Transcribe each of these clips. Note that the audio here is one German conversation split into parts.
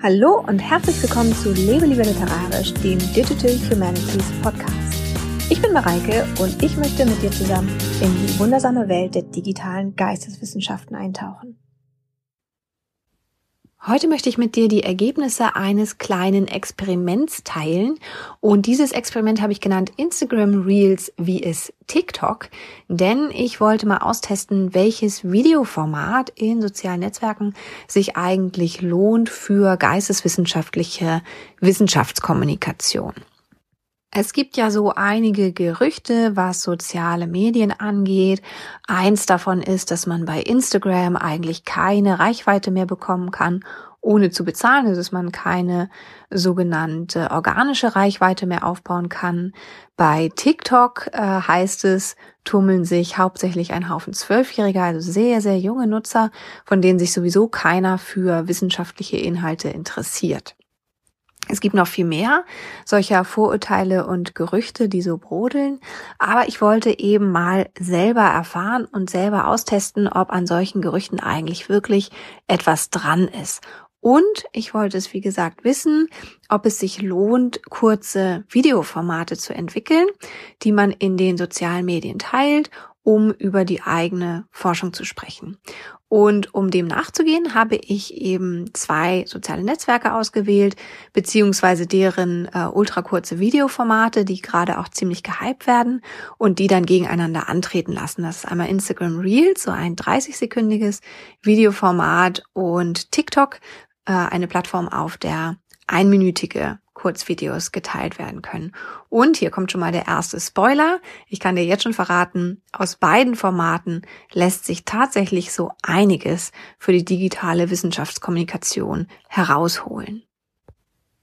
Hallo und herzlich willkommen zu Lebe lieber literarisch, dem Digital Humanities Podcast. Ich bin Mareike und ich möchte mit dir zusammen in die wundersame Welt der digitalen Geisteswissenschaften eintauchen. Heute möchte ich mit dir die Ergebnisse eines kleinen Experiments teilen. Und dieses Experiment habe ich genannt Instagram Reels wie es TikTok. Denn ich wollte mal austesten, welches Videoformat in sozialen Netzwerken sich eigentlich lohnt für geisteswissenschaftliche Wissenschaftskommunikation. Es gibt ja so einige Gerüchte, was soziale Medien angeht. Eins davon ist, dass man bei Instagram eigentlich keine Reichweite mehr bekommen kann, ohne zu bezahlen, dass man keine sogenannte organische Reichweite mehr aufbauen kann. Bei TikTok äh, heißt es, tummeln sich hauptsächlich ein Haufen Zwölfjähriger, also sehr, sehr junge Nutzer, von denen sich sowieso keiner für wissenschaftliche Inhalte interessiert. Es gibt noch viel mehr solcher Vorurteile und Gerüchte, die so brodeln. Aber ich wollte eben mal selber erfahren und selber austesten, ob an solchen Gerüchten eigentlich wirklich etwas dran ist. Und ich wollte es, wie gesagt, wissen, ob es sich lohnt, kurze Videoformate zu entwickeln, die man in den sozialen Medien teilt um über die eigene Forschung zu sprechen. Und um dem nachzugehen, habe ich eben zwei soziale Netzwerke ausgewählt, beziehungsweise deren äh, ultrakurze Videoformate, die gerade auch ziemlich gehypt werden und die dann gegeneinander antreten lassen. Das ist einmal Instagram Reels, so ein 30-sekündiges Videoformat und TikTok, äh, eine Plattform, auf der einminütige Kurzvideos geteilt werden können. Und hier kommt schon mal der erste Spoiler. Ich kann dir jetzt schon verraten, aus beiden Formaten lässt sich tatsächlich so einiges für die digitale Wissenschaftskommunikation herausholen.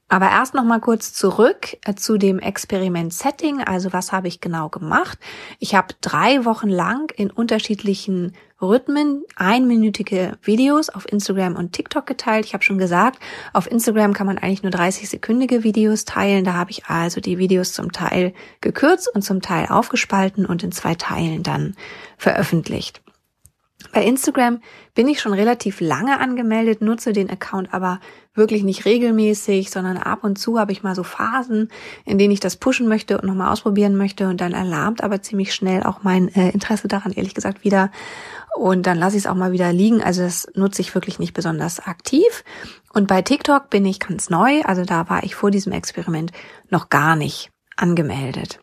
Aber erst noch mal kurz zurück äh, zu dem Experiment-Setting. Also was habe ich genau gemacht? Ich habe drei Wochen lang in unterschiedlichen Rhythmen einminütige Videos auf Instagram und TikTok geteilt. Ich habe schon gesagt, auf Instagram kann man eigentlich nur 30-sekündige Videos teilen. Da habe ich also die Videos zum Teil gekürzt und zum Teil aufgespalten und in zwei Teilen dann veröffentlicht. Bei Instagram bin ich schon relativ lange angemeldet, nutze den Account aber wirklich nicht regelmäßig, sondern ab und zu habe ich mal so Phasen, in denen ich das pushen möchte und nochmal ausprobieren möchte und dann alarmt aber ziemlich schnell auch mein äh, Interesse daran, ehrlich gesagt, wieder. Und dann lasse ich es auch mal wieder liegen. Also das nutze ich wirklich nicht besonders aktiv. Und bei TikTok bin ich ganz neu. Also da war ich vor diesem Experiment noch gar nicht angemeldet.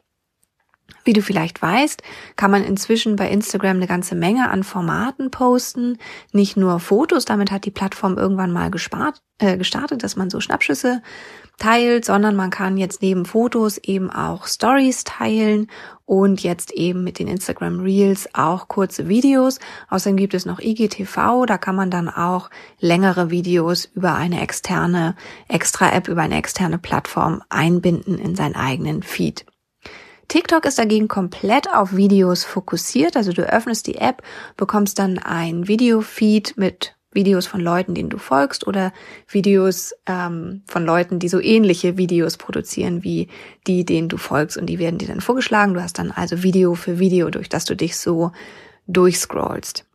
Wie du vielleicht weißt, kann man inzwischen bei Instagram eine ganze Menge an Formaten posten. Nicht nur Fotos, damit hat die Plattform irgendwann mal gespart, äh, gestartet, dass man so Schnappschüsse teilt, sondern man kann jetzt neben Fotos eben auch Stories teilen und jetzt eben mit den Instagram Reels auch kurze Videos. Außerdem gibt es noch IGTV, da kann man dann auch längere Videos über eine externe Extra-App, über eine externe Plattform einbinden in seinen eigenen Feed. TikTok ist dagegen komplett auf Videos fokussiert. Also du öffnest die App, bekommst dann ein Videofeed mit Videos von Leuten, denen du folgst oder Videos ähm, von Leuten, die so ähnliche Videos produzieren wie die, denen du folgst und die werden dir dann vorgeschlagen. Du hast dann also Video für Video, durch das du dich so durchscrollst.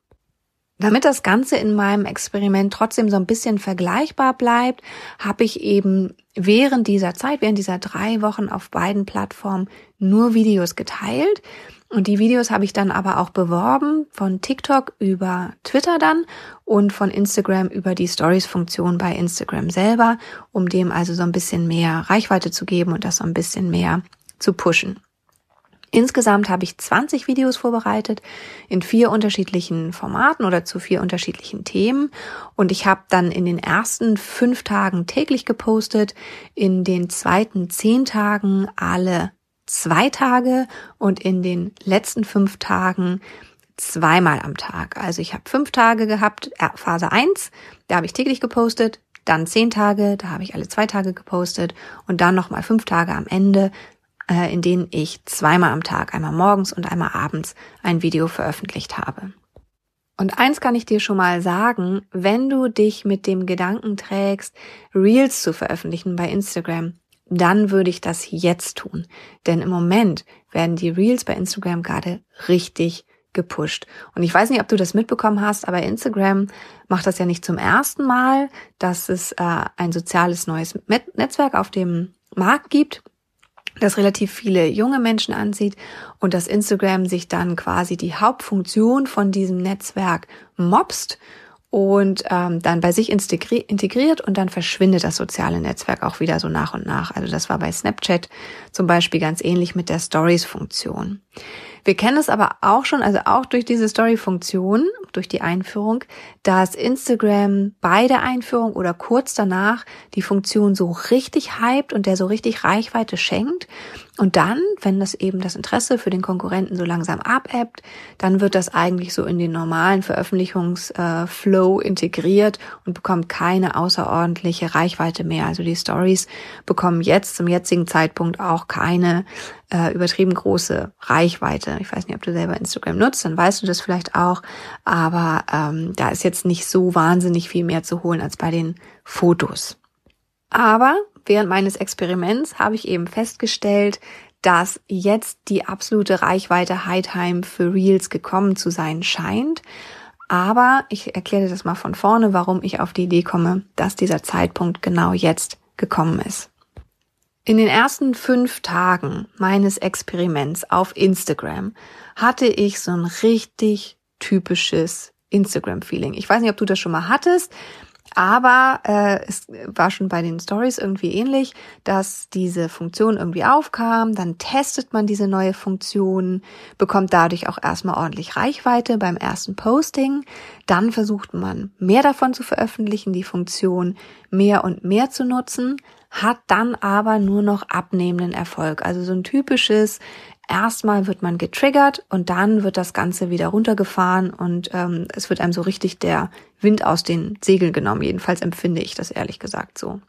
Damit das Ganze in meinem Experiment trotzdem so ein bisschen vergleichbar bleibt, habe ich eben während dieser Zeit, während dieser drei Wochen auf beiden Plattformen nur Videos geteilt. Und die Videos habe ich dann aber auch beworben von TikTok über Twitter dann und von Instagram über die Stories-Funktion bei Instagram selber, um dem also so ein bisschen mehr Reichweite zu geben und das so ein bisschen mehr zu pushen. Insgesamt habe ich 20 Videos vorbereitet in vier unterschiedlichen Formaten oder zu vier unterschiedlichen Themen. Und ich habe dann in den ersten fünf Tagen täglich gepostet, in den zweiten zehn Tagen alle zwei Tage und in den letzten fünf Tagen zweimal am Tag. Also ich habe fünf Tage gehabt, äh, Phase eins, da habe ich täglich gepostet, dann zehn Tage, da habe ich alle zwei Tage gepostet und dann nochmal fünf Tage am Ende, äh, in denen ich zweimal am Tag, einmal morgens und einmal abends, ein Video veröffentlicht habe. Und eins kann ich dir schon mal sagen, wenn du dich mit dem Gedanken trägst, Reels zu veröffentlichen bei Instagram, dann würde ich das jetzt tun. Denn im Moment werden die Reels bei Instagram gerade richtig gepusht. Und ich weiß nicht, ob du das mitbekommen hast, aber Instagram macht das ja nicht zum ersten Mal, dass es äh, ein soziales neues Netzwerk auf dem Markt gibt das relativ viele junge Menschen ansieht und dass Instagram sich dann quasi die Hauptfunktion von diesem Netzwerk mobst und ähm, dann bei sich integriert und dann verschwindet das soziale Netzwerk auch wieder so nach und nach. Also das war bei Snapchat zum Beispiel ganz ähnlich mit der Stories-Funktion. Wir kennen es aber auch schon, also auch durch diese Story-Funktion, durch die Einführung, dass Instagram bei der Einführung oder kurz danach die Funktion so richtig hypt und der so richtig Reichweite schenkt. Und dann, wenn das eben das Interesse für den Konkurrenten so langsam abebbt, dann wird das eigentlich so in den normalen Veröffentlichungsflow integriert und bekommt keine außerordentliche Reichweite mehr. Also die Stories bekommen jetzt zum jetzigen Zeitpunkt auch keine äh, übertrieben große Reichweite. Ich weiß nicht, ob du selber Instagram nutzt, dann weißt du das vielleicht auch. Aber ähm, da ist jetzt nicht so wahnsinnig viel mehr zu holen als bei den Fotos. Aber während meines Experiments habe ich eben festgestellt, dass jetzt die absolute Reichweite High Time für Reels gekommen zu sein scheint. Aber ich erkläre dir das mal von vorne, warum ich auf die Idee komme, dass dieser Zeitpunkt genau jetzt gekommen ist. In den ersten fünf Tagen meines Experiments auf Instagram hatte ich so ein richtig typisches Instagram-Feeling. Ich weiß nicht, ob du das schon mal hattest, aber äh, es war schon bei den Stories irgendwie ähnlich, dass diese Funktion irgendwie aufkam, dann testet man diese neue Funktion, bekommt dadurch auch erstmal ordentlich Reichweite beim ersten Posting, dann versucht man mehr davon zu veröffentlichen, die Funktion mehr und mehr zu nutzen, hat dann aber nur noch abnehmenden Erfolg. Also so ein typisches, erstmal wird man getriggert und dann wird das Ganze wieder runtergefahren und ähm, es wird einem so richtig der Wind aus den Segeln genommen. Jedenfalls empfinde ich das ehrlich gesagt so.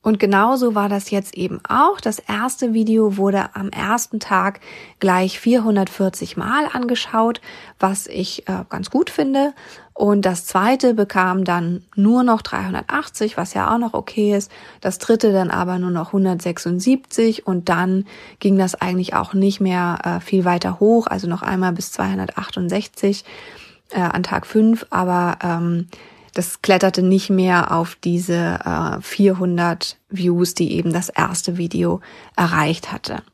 Und genauso war das jetzt eben auch. Das erste Video wurde am ersten Tag gleich 440 Mal angeschaut, was ich äh, ganz gut finde. Und das zweite bekam dann nur noch 380, was ja auch noch okay ist. Das dritte dann aber nur noch 176 und dann ging das eigentlich auch nicht mehr äh, viel weiter hoch, also noch einmal bis 268 äh, an Tag 5, aber ähm, das kletterte nicht mehr auf diese äh, 400 Views, die eben das erste Video erreicht hatte.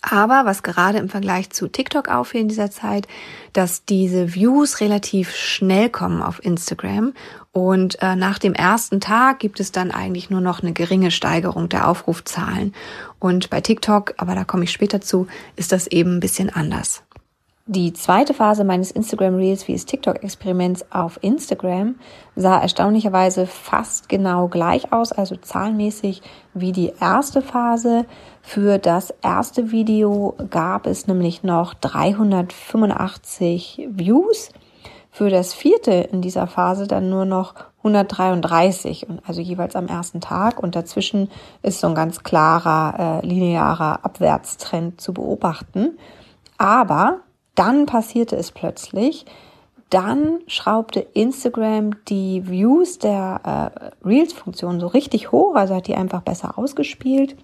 Aber was gerade im Vergleich zu TikTok auffiel in dieser Zeit, dass diese Views relativ schnell kommen auf Instagram und äh, nach dem ersten Tag gibt es dann eigentlich nur noch eine geringe Steigerung der Aufrufzahlen. Und bei TikTok, aber da komme ich später zu, ist das eben ein bisschen anders. Die zweite Phase meines Instagram Reels wie des TikTok-Experiments auf Instagram sah erstaunlicherweise fast genau gleich aus, also zahlenmäßig wie die erste Phase. Für das erste Video gab es nämlich noch 385 Views. Für das vierte in dieser Phase dann nur noch 133 also jeweils am ersten Tag und dazwischen ist so ein ganz klarer äh, linearer Abwärtstrend zu beobachten. Aber dann passierte es plötzlich. Dann schraubte Instagram die Views der äh, Reels-Funktion so richtig hoch, also hat die einfach besser ausgespielt.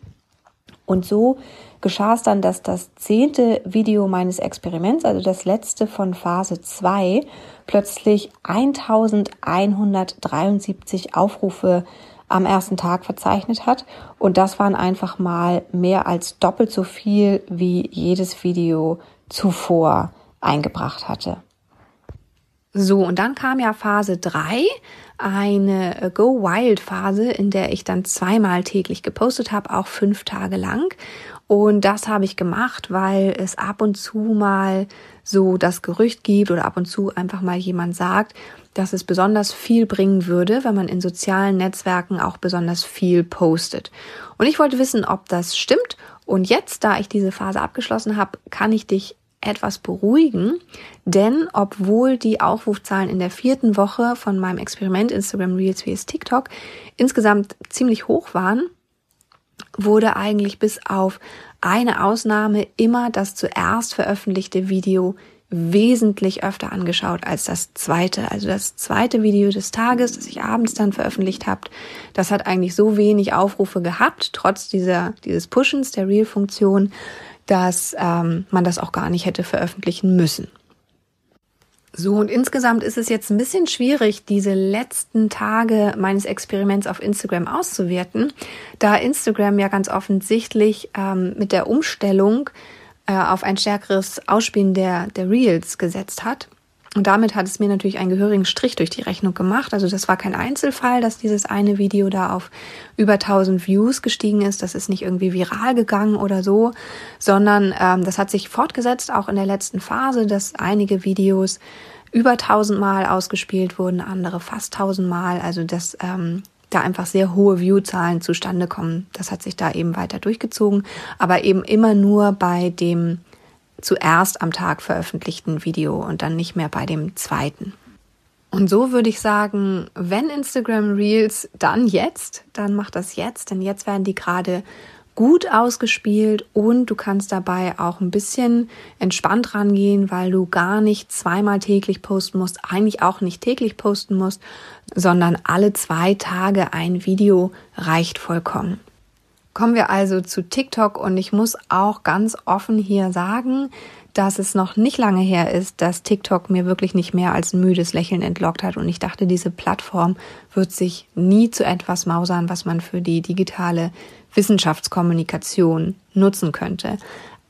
Und so geschah es dann, dass das zehnte Video meines Experiments, also das letzte von Phase 2, plötzlich 1173 Aufrufe am ersten Tag verzeichnet hat. Und das waren einfach mal mehr als doppelt so viel wie jedes Video zuvor eingebracht hatte. So, und dann kam ja Phase 3, eine Go Wild Phase, in der ich dann zweimal täglich gepostet habe, auch fünf Tage lang. Und das habe ich gemacht, weil es ab und zu mal so das Gerücht gibt oder ab und zu einfach mal jemand sagt, dass es besonders viel bringen würde, wenn man in sozialen Netzwerken auch besonders viel postet. Und ich wollte wissen, ob das stimmt. Und jetzt, da ich diese Phase abgeschlossen habe, kann ich dich etwas beruhigen, denn obwohl die Aufrufzahlen in der vierten Woche von meinem Experiment Instagram Reels vs TikTok insgesamt ziemlich hoch waren, wurde eigentlich bis auf eine Ausnahme immer das zuerst veröffentlichte Video wesentlich öfter angeschaut als das zweite. Also das zweite Video des Tages, das ich abends dann veröffentlicht habe, das hat eigentlich so wenig Aufrufe gehabt, trotz dieser, dieses Pushens der Reel-Funktion, dass ähm, man das auch gar nicht hätte veröffentlichen müssen. So, und insgesamt ist es jetzt ein bisschen schwierig, diese letzten Tage meines Experiments auf Instagram auszuwerten, da Instagram ja ganz offensichtlich ähm, mit der Umstellung äh, auf ein stärkeres Ausspielen der, der Reels gesetzt hat. Und damit hat es mir natürlich einen gehörigen Strich durch die Rechnung gemacht. Also das war kein Einzelfall, dass dieses eine Video da auf über 1000 Views gestiegen ist. Das ist nicht irgendwie viral gegangen oder so, sondern ähm, das hat sich fortgesetzt, auch in der letzten Phase, dass einige Videos über 1000 Mal ausgespielt wurden, andere fast 1000 Mal. Also dass ähm, da einfach sehr hohe Viewzahlen zustande kommen. Das hat sich da eben weiter durchgezogen, aber eben immer nur bei dem zuerst am Tag veröffentlichten Video und dann nicht mehr bei dem zweiten. Und so würde ich sagen, wenn Instagram Reels, dann jetzt, dann mach das jetzt, denn jetzt werden die gerade gut ausgespielt und du kannst dabei auch ein bisschen entspannt rangehen, weil du gar nicht zweimal täglich posten musst, eigentlich auch nicht täglich posten musst, sondern alle zwei Tage ein Video reicht vollkommen. Kommen wir also zu TikTok und ich muss auch ganz offen hier sagen, dass es noch nicht lange her ist, dass TikTok mir wirklich nicht mehr als ein müdes Lächeln entlockt hat und ich dachte, diese Plattform wird sich nie zu etwas mausern, was man für die digitale Wissenschaftskommunikation nutzen könnte.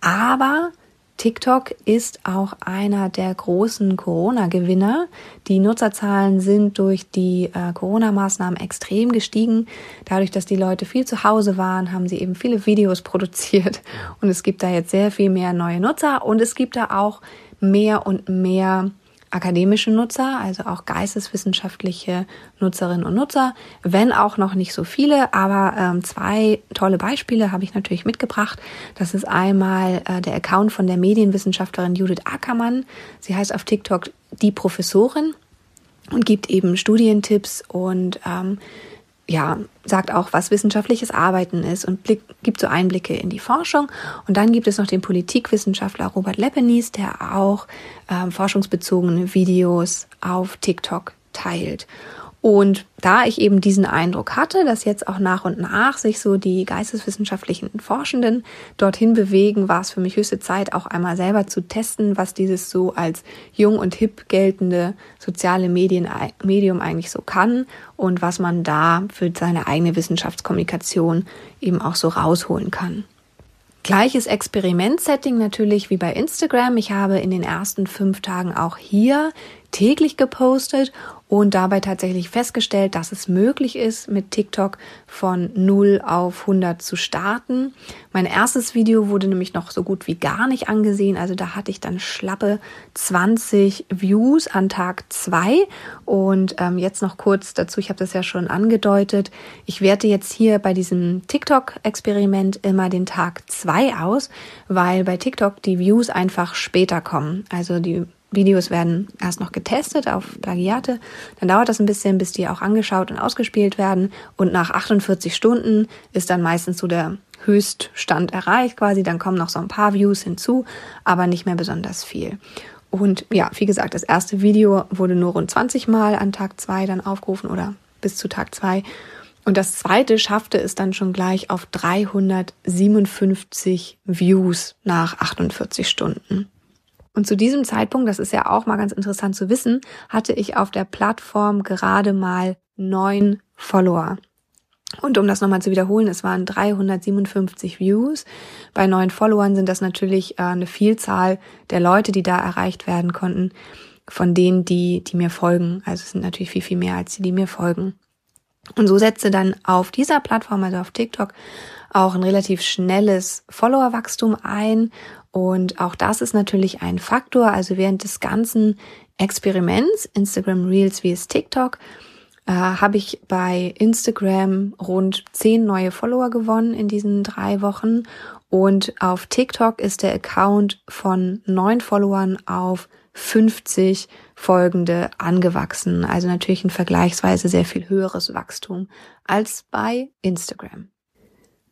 Aber TikTok ist auch einer der großen Corona-Gewinner. Die Nutzerzahlen sind durch die äh, Corona-Maßnahmen extrem gestiegen. Dadurch, dass die Leute viel zu Hause waren, haben sie eben viele Videos produziert. Und es gibt da jetzt sehr viel mehr neue Nutzer und es gibt da auch mehr und mehr akademische Nutzer, also auch geisteswissenschaftliche Nutzerinnen und Nutzer, wenn auch noch nicht so viele, aber ähm, zwei tolle Beispiele habe ich natürlich mitgebracht. Das ist einmal äh, der Account von der Medienwissenschaftlerin Judith Ackermann. Sie heißt auf TikTok die Professorin und gibt eben Studientipps und ähm, ja, sagt auch, was wissenschaftliches Arbeiten ist und blick, gibt so Einblicke in die Forschung. Und dann gibt es noch den Politikwissenschaftler Robert Leppenis, der auch ähm, forschungsbezogene Videos auf TikTok teilt. Und da ich eben diesen Eindruck hatte, dass jetzt auch nach und nach sich so die geisteswissenschaftlichen Forschenden dorthin bewegen, war es für mich höchste Zeit, auch einmal selber zu testen, was dieses so als jung und hip geltende soziale Medien, Medium eigentlich so kann und was man da für seine eigene Wissenschaftskommunikation eben auch so rausholen kann. Gleiches Experimentsetting natürlich wie bei Instagram. Ich habe in den ersten fünf Tagen auch hier täglich gepostet und dabei tatsächlich festgestellt, dass es möglich ist, mit TikTok von 0 auf 100 zu starten. Mein erstes Video wurde nämlich noch so gut wie gar nicht angesehen, also da hatte ich dann schlappe 20 Views an Tag 2 und ähm, jetzt noch kurz dazu, ich habe das ja schon angedeutet, ich werte jetzt hier bei diesem TikTok-Experiment immer den Tag 2 aus, weil bei TikTok die Views einfach später kommen. Also die Videos werden erst noch getestet auf Plagiate. Dann dauert das ein bisschen, bis die auch angeschaut und ausgespielt werden. Und nach 48 Stunden ist dann meistens so der Höchststand erreicht quasi. Dann kommen noch so ein paar Views hinzu, aber nicht mehr besonders viel. Und ja, wie gesagt, das erste Video wurde nur rund 20 Mal an Tag zwei dann aufgerufen oder bis zu Tag zwei. Und das zweite schaffte es dann schon gleich auf 357 Views nach 48 Stunden. Und zu diesem Zeitpunkt, das ist ja auch mal ganz interessant zu wissen, hatte ich auf der Plattform gerade mal neun Follower. Und um das nochmal zu wiederholen, es waren 357 Views. Bei neun Followern sind das natürlich äh, eine Vielzahl der Leute, die da erreicht werden konnten, von denen, die, die mir folgen. Also es sind natürlich viel, viel mehr als die, die mir folgen. Und so setzte dann auf dieser Plattform, also auf TikTok, auch ein relativ schnelles Followerwachstum ein und auch das ist natürlich ein Faktor. Also während des ganzen Experiments, Instagram Reels wie es TikTok, äh, habe ich bei Instagram rund zehn neue Follower gewonnen in diesen drei Wochen. Und auf TikTok ist der Account von neun Followern auf 50 folgende angewachsen. Also natürlich ein vergleichsweise sehr viel höheres Wachstum als bei Instagram.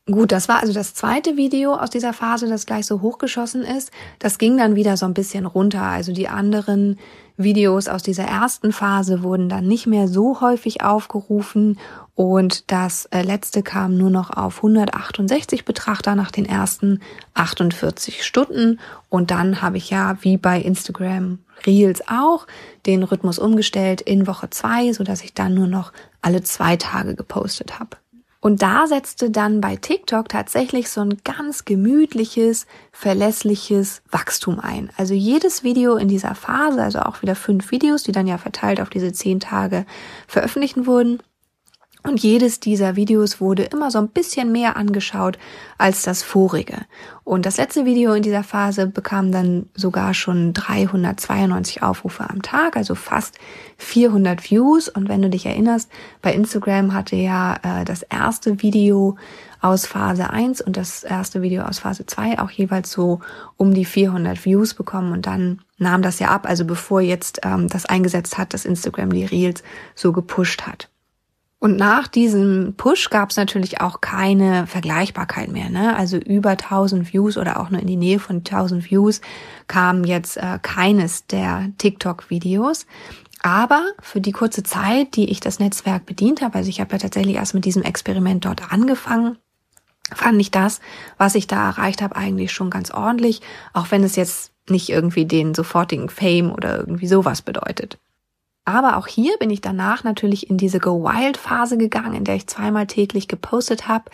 Gut, das war also das zweite Video aus dieser Phase, das gleich so hochgeschossen ist. Das ging dann wieder so ein bisschen runter. Also die anderen Videos aus dieser ersten Phase wurden dann nicht mehr so häufig aufgerufen und das äh, letzte kam nur noch auf 168 Betrachter nach den ersten 48 Stunden und dann habe ich ja wie bei Instagram Reels auch den Rhythmus umgestellt in Woche zwei, so dass ich dann nur noch alle zwei Tage gepostet habe. Und da setzte dann bei TikTok tatsächlich so ein ganz gemütliches, verlässliches Wachstum ein. Also jedes Video in dieser Phase, also auch wieder fünf Videos, die dann ja verteilt auf diese zehn Tage veröffentlichen wurden, und jedes dieser Videos wurde immer so ein bisschen mehr angeschaut als das vorige. Und das letzte Video in dieser Phase bekam dann sogar schon 392 Aufrufe am Tag, also fast 400 Views. Und wenn du dich erinnerst, bei Instagram hatte ja äh, das erste Video aus Phase 1 und das erste Video aus Phase 2 auch jeweils so um die 400 Views bekommen und dann nahm das ja ab, also bevor jetzt ähm, das eingesetzt hat, dass Instagram die Reels so gepusht hat. Und nach diesem Push gab es natürlich auch keine Vergleichbarkeit mehr. Ne? Also über 1000 Views oder auch nur in die Nähe von 1000 Views kam jetzt äh, keines der TikTok-Videos. Aber für die kurze Zeit, die ich das Netzwerk bedient habe, also ich habe ja tatsächlich erst mit diesem Experiment dort angefangen, fand ich das, was ich da erreicht habe, eigentlich schon ganz ordentlich, auch wenn es jetzt nicht irgendwie den sofortigen Fame oder irgendwie sowas bedeutet. Aber auch hier bin ich danach natürlich in diese Go Wild Phase gegangen, in der ich zweimal täglich gepostet habe.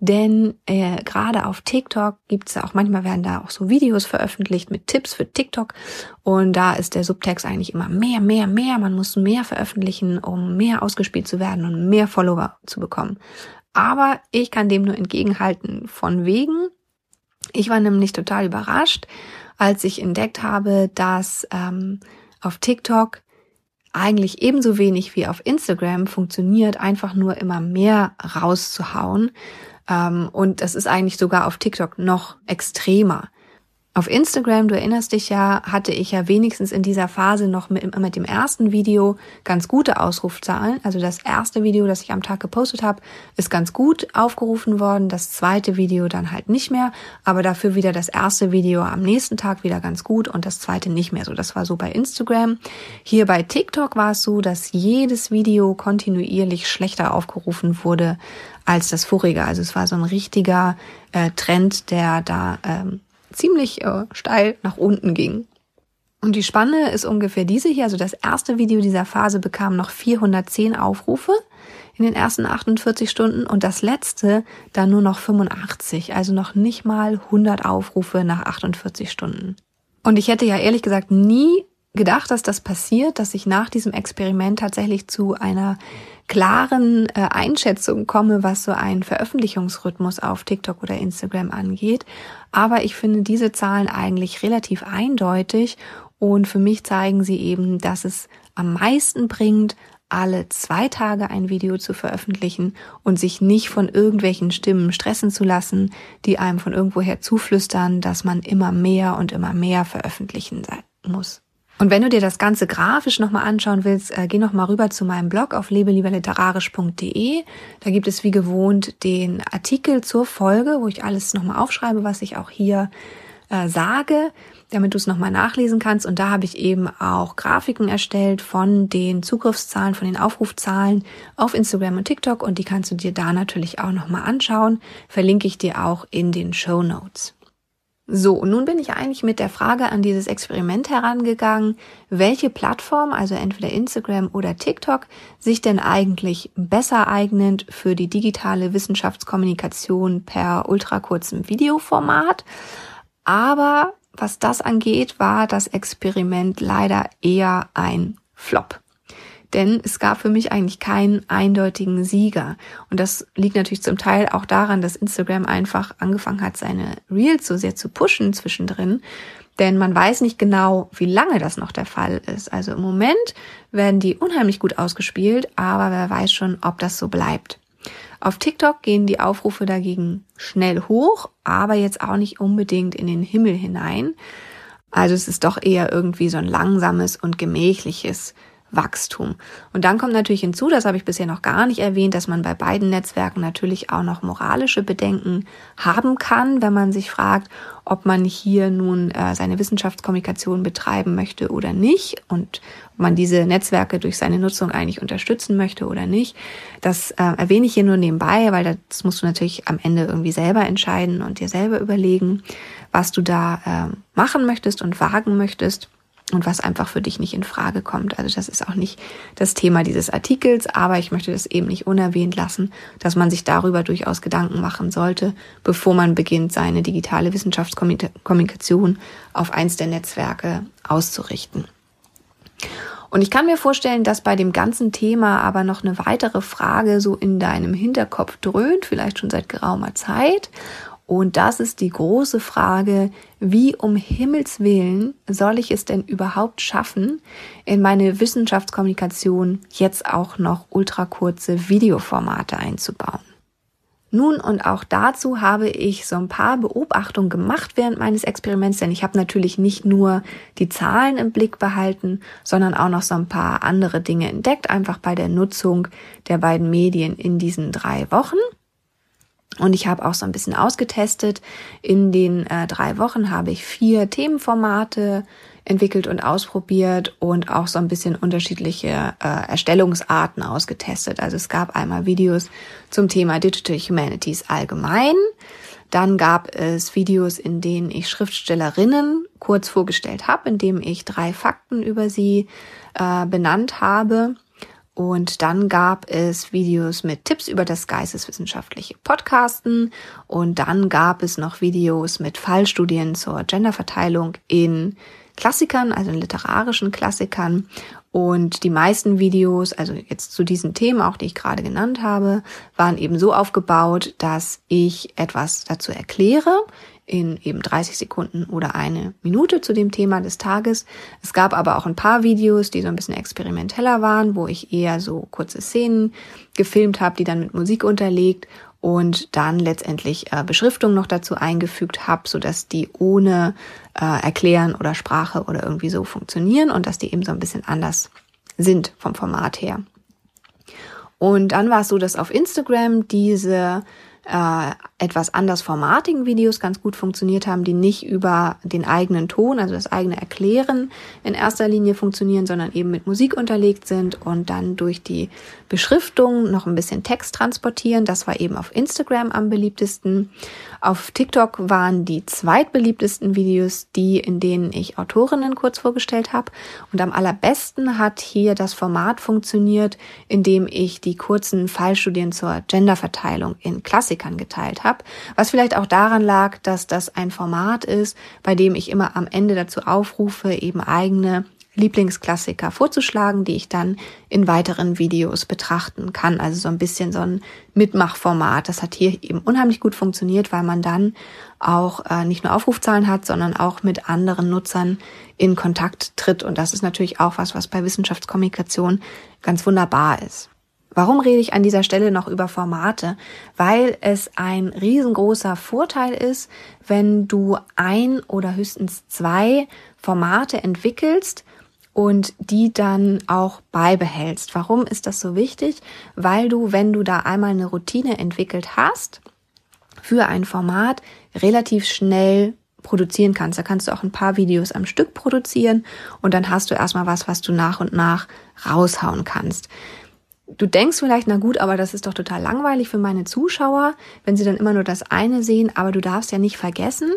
Denn äh, gerade auf TikTok gibt es auch manchmal werden da auch so Videos veröffentlicht mit Tipps für TikTok. Und da ist der Subtext eigentlich immer mehr, mehr, mehr. Man muss mehr veröffentlichen, um mehr ausgespielt zu werden und mehr Follower zu bekommen. Aber ich kann dem nur entgegenhalten von wegen. Ich war nämlich total überrascht, als ich entdeckt habe, dass ähm, auf TikTok eigentlich ebenso wenig wie auf Instagram funktioniert, einfach nur immer mehr rauszuhauen. Ähm, und das ist eigentlich sogar auf TikTok noch extremer. Auf Instagram, du erinnerst dich ja, hatte ich ja wenigstens in dieser Phase noch mit, mit, dem ersten Video ganz gute Ausrufzahlen. Also das erste Video, das ich am Tag gepostet habe, ist ganz gut aufgerufen worden. Das zweite Video dann halt nicht mehr, aber dafür wieder das erste Video am nächsten Tag wieder ganz gut und das zweite nicht mehr so. Das war so bei Instagram. Hier bei TikTok war es so, dass jedes Video kontinuierlich schlechter aufgerufen wurde als das vorige. Also es war so ein richtiger äh, Trend, der da ähm, ziemlich äh, steil nach unten ging. Und die Spanne ist ungefähr diese hier. Also das erste Video dieser Phase bekam noch 410 Aufrufe in den ersten 48 Stunden und das letzte dann nur noch 85. Also noch nicht mal 100 Aufrufe nach 48 Stunden. Und ich hätte ja ehrlich gesagt nie gedacht, dass das passiert, dass ich nach diesem Experiment tatsächlich zu einer klaren äh, Einschätzung komme, was so einen Veröffentlichungsrhythmus auf TikTok oder Instagram angeht. Aber ich finde diese Zahlen eigentlich relativ eindeutig und für mich zeigen sie eben, dass es am meisten bringt, alle zwei Tage ein Video zu veröffentlichen und sich nicht von irgendwelchen Stimmen stressen zu lassen, die einem von irgendwoher zuflüstern, dass man immer mehr und immer mehr veröffentlichen muss. Und wenn du dir das Ganze grafisch nochmal anschauen willst, äh, geh nochmal rüber zu meinem Blog auf lebelieberliterarisch.de. Da gibt es wie gewohnt den Artikel zur Folge, wo ich alles nochmal aufschreibe, was ich auch hier äh, sage, damit du es nochmal nachlesen kannst. Und da habe ich eben auch Grafiken erstellt von den Zugriffszahlen, von den Aufrufzahlen auf Instagram und TikTok. Und die kannst du dir da natürlich auch nochmal anschauen. Verlinke ich dir auch in den Show Notes. So, nun bin ich eigentlich mit der Frage an dieses Experiment herangegangen, welche Plattform, also entweder Instagram oder TikTok, sich denn eigentlich besser eignet für die digitale Wissenschaftskommunikation per ultrakurzem Videoformat. Aber was das angeht, war das Experiment leider eher ein Flop denn es gab für mich eigentlich keinen eindeutigen Sieger. Und das liegt natürlich zum Teil auch daran, dass Instagram einfach angefangen hat, seine Reels so sehr zu pushen zwischendrin. Denn man weiß nicht genau, wie lange das noch der Fall ist. Also im Moment werden die unheimlich gut ausgespielt, aber wer weiß schon, ob das so bleibt. Auf TikTok gehen die Aufrufe dagegen schnell hoch, aber jetzt auch nicht unbedingt in den Himmel hinein. Also es ist doch eher irgendwie so ein langsames und gemächliches Wachstum. Und dann kommt natürlich hinzu, das habe ich bisher noch gar nicht erwähnt, dass man bei beiden Netzwerken natürlich auch noch moralische Bedenken haben kann, wenn man sich fragt, ob man hier nun äh, seine Wissenschaftskommunikation betreiben möchte oder nicht und ob man diese Netzwerke durch seine Nutzung eigentlich unterstützen möchte oder nicht. Das äh, erwähne ich hier nur nebenbei, weil das musst du natürlich am Ende irgendwie selber entscheiden und dir selber überlegen, was du da äh, machen möchtest und wagen möchtest und was einfach für dich nicht in Frage kommt. Also das ist auch nicht das Thema dieses Artikels, aber ich möchte das eben nicht unerwähnt lassen, dass man sich darüber durchaus Gedanken machen sollte, bevor man beginnt, seine digitale Wissenschaftskommunikation auf eins der Netzwerke auszurichten. Und ich kann mir vorstellen, dass bei dem ganzen Thema aber noch eine weitere Frage so in deinem Hinterkopf dröhnt, vielleicht schon seit geraumer Zeit. Und das ist die große Frage, wie um Himmels willen soll ich es denn überhaupt schaffen, in meine Wissenschaftskommunikation jetzt auch noch ultrakurze Videoformate einzubauen? Nun, und auch dazu habe ich so ein paar Beobachtungen gemacht während meines Experiments, denn ich habe natürlich nicht nur die Zahlen im Blick behalten, sondern auch noch so ein paar andere Dinge entdeckt, einfach bei der Nutzung der beiden Medien in diesen drei Wochen. Und ich habe auch so ein bisschen ausgetestet. In den äh, drei Wochen habe ich vier Themenformate entwickelt und ausprobiert und auch so ein bisschen unterschiedliche äh, Erstellungsarten ausgetestet. Also es gab einmal Videos zum Thema Digital Humanities allgemein. Dann gab es Videos, in denen ich Schriftstellerinnen kurz vorgestellt habe, indem ich drei Fakten über sie äh, benannt habe. Und dann gab es Videos mit Tipps über das geisteswissenschaftliche Podcasten. Und dann gab es noch Videos mit Fallstudien zur Genderverteilung in Klassikern, also in literarischen Klassikern. Und die meisten Videos, also jetzt zu diesen Themen, auch die ich gerade genannt habe, waren eben so aufgebaut, dass ich etwas dazu erkläre in eben 30 Sekunden oder eine Minute zu dem Thema des Tages. Es gab aber auch ein paar Videos, die so ein bisschen experimenteller waren, wo ich eher so kurze Szenen gefilmt habe, die dann mit Musik unterlegt und dann letztendlich äh, Beschriftung noch dazu eingefügt habe, so dass die ohne äh, Erklären oder Sprache oder irgendwie so funktionieren und dass die eben so ein bisschen anders sind vom Format her. Und dann war es so, dass auf Instagram diese äh, etwas anders formatigen Videos ganz gut funktioniert haben, die nicht über den eigenen Ton, also das eigene Erklären in erster Linie funktionieren, sondern eben mit Musik unterlegt sind und dann durch die Beschriftung noch ein bisschen Text transportieren. Das war eben auf Instagram am beliebtesten. Auf TikTok waren die zweitbeliebtesten Videos die, in denen ich Autorinnen kurz vorgestellt habe. Und am allerbesten hat hier das Format funktioniert, in dem ich die kurzen Fallstudien zur Genderverteilung in Klassikern geteilt habe. Was vielleicht auch daran lag, dass das ein Format ist, bei dem ich immer am Ende dazu aufrufe, eben eigene Lieblingsklassiker vorzuschlagen, die ich dann in weiteren Videos betrachten kann. Also so ein bisschen so ein Mitmachformat. Das hat hier eben unheimlich gut funktioniert, weil man dann auch äh, nicht nur Aufrufzahlen hat, sondern auch mit anderen Nutzern in Kontakt tritt. Und das ist natürlich auch was, was bei Wissenschaftskommunikation ganz wunderbar ist. Warum rede ich an dieser Stelle noch über Formate? Weil es ein riesengroßer Vorteil ist, wenn du ein oder höchstens zwei Formate entwickelst, und die dann auch beibehältst. Warum ist das so wichtig? Weil du, wenn du da einmal eine Routine entwickelt hast, für ein Format relativ schnell produzieren kannst. Da kannst du auch ein paar Videos am Stück produzieren und dann hast du erstmal was, was du nach und nach raushauen kannst. Du denkst vielleicht, na gut, aber das ist doch total langweilig für meine Zuschauer, wenn sie dann immer nur das eine sehen, aber du darfst ja nicht vergessen,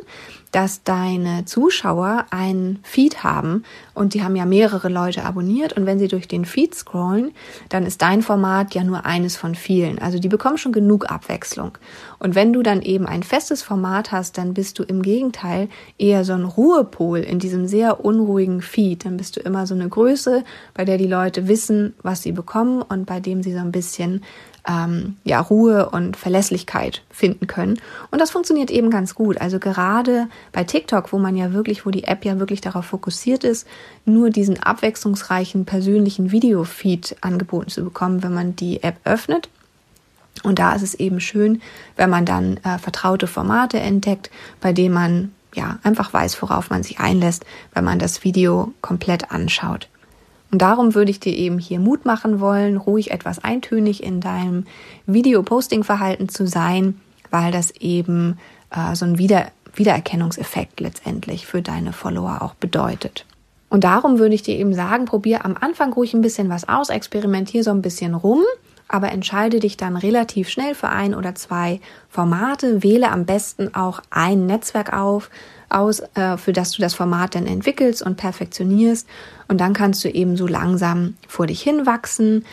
dass deine Zuschauer einen Feed haben und die haben ja mehrere Leute abonniert und wenn sie durch den Feed scrollen, dann ist dein Format ja nur eines von vielen. Also die bekommen schon genug Abwechslung. Und wenn du dann eben ein festes Format hast, dann bist du im Gegenteil eher so ein Ruhepol in diesem sehr unruhigen Feed. Dann bist du immer so eine Größe, bei der die Leute wissen, was sie bekommen und bei dem sie so ein bisschen ähm, ja, Ruhe und Verlässlichkeit finden können. Und das funktioniert eben ganz gut. Also gerade bei TikTok, wo man ja wirklich, wo die App ja wirklich darauf fokussiert ist, nur diesen abwechslungsreichen persönlichen Videofeed angeboten zu bekommen, wenn man die App öffnet. Und da ist es eben schön, wenn man dann äh, vertraute Formate entdeckt, bei denen man ja einfach weiß, worauf man sich einlässt, wenn man das Video komplett anschaut. Und darum würde ich dir eben hier Mut machen wollen, ruhig etwas eintönig in deinem Video-Posting-Verhalten zu sein, weil das eben äh, so ein Wieder Wiedererkennungseffekt letztendlich für deine Follower auch bedeutet. Und darum würde ich dir eben sagen, probier am Anfang ruhig ein bisschen was aus, experimentier so ein bisschen rum, aber entscheide dich dann relativ schnell für ein oder zwei Formate, wähle am besten auch ein Netzwerk auf, aus, äh, für das du das Format dann entwickelst und perfektionierst. Und dann kannst du eben so langsam vor dich hinwachsen.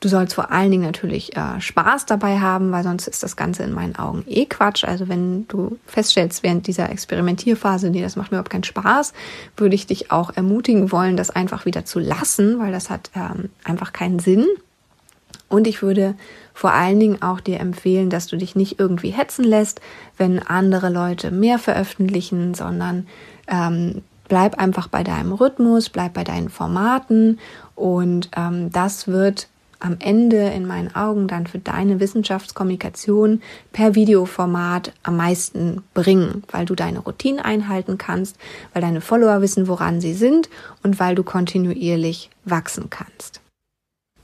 Du sollst vor allen Dingen natürlich äh, Spaß dabei haben, weil sonst ist das Ganze in meinen Augen eh Quatsch. Also wenn du feststellst während dieser Experimentierphase, nee, das macht mir überhaupt keinen Spaß, würde ich dich auch ermutigen wollen, das einfach wieder zu lassen, weil das hat ähm, einfach keinen Sinn. Und ich würde vor allen Dingen auch dir empfehlen, dass du dich nicht irgendwie hetzen lässt, wenn andere Leute mehr veröffentlichen, sondern ähm, bleib einfach bei deinem Rhythmus, bleib bei deinen Formaten und ähm, das wird am Ende in meinen Augen dann für deine Wissenschaftskommunikation per Videoformat am meisten bringen, weil du deine Routine einhalten kannst, weil deine Follower wissen, woran sie sind und weil du kontinuierlich wachsen kannst.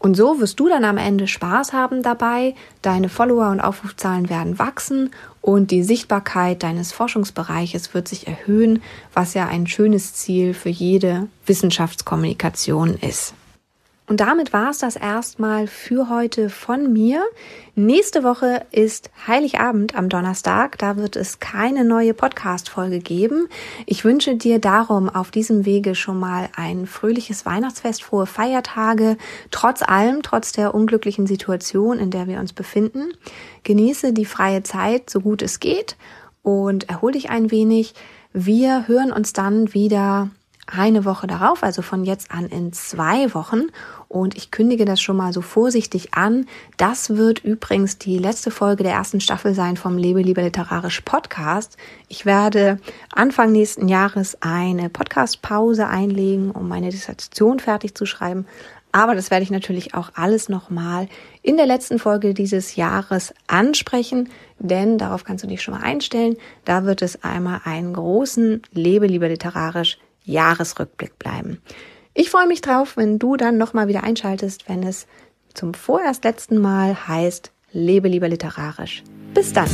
Und so wirst du dann am Ende Spaß haben dabei, deine Follower und Aufrufzahlen werden wachsen und die Sichtbarkeit deines Forschungsbereiches wird sich erhöhen, was ja ein schönes Ziel für jede Wissenschaftskommunikation ist. Und damit war es das erstmal für heute von mir. Nächste Woche ist Heiligabend am Donnerstag. Da wird es keine neue Podcast-Folge geben. Ich wünsche dir darum auf diesem Wege schon mal ein fröhliches Weihnachtsfest, frohe Feiertage. Trotz allem, trotz der unglücklichen Situation, in der wir uns befinden. Genieße die freie Zeit, so gut es geht und erhol dich ein wenig. Wir hören uns dann wieder eine Woche darauf, also von jetzt an in zwei Wochen. Und ich kündige das schon mal so vorsichtig an. Das wird übrigens die letzte Folge der ersten Staffel sein vom Lebe lieber literarisch Podcast. Ich werde Anfang nächsten Jahres eine Podcast-Pause einlegen, um meine Dissertation fertig zu schreiben. Aber das werde ich natürlich auch alles nochmal in der letzten Folge dieses Jahres ansprechen, denn darauf kannst du dich schon mal einstellen. Da wird es einmal einen großen Lebe lieber literarisch Jahresrückblick bleiben. Ich freue mich drauf, wenn du dann nochmal wieder einschaltest, wenn es zum vorerst letzten Mal heißt, lebe lieber literarisch. Bis dann!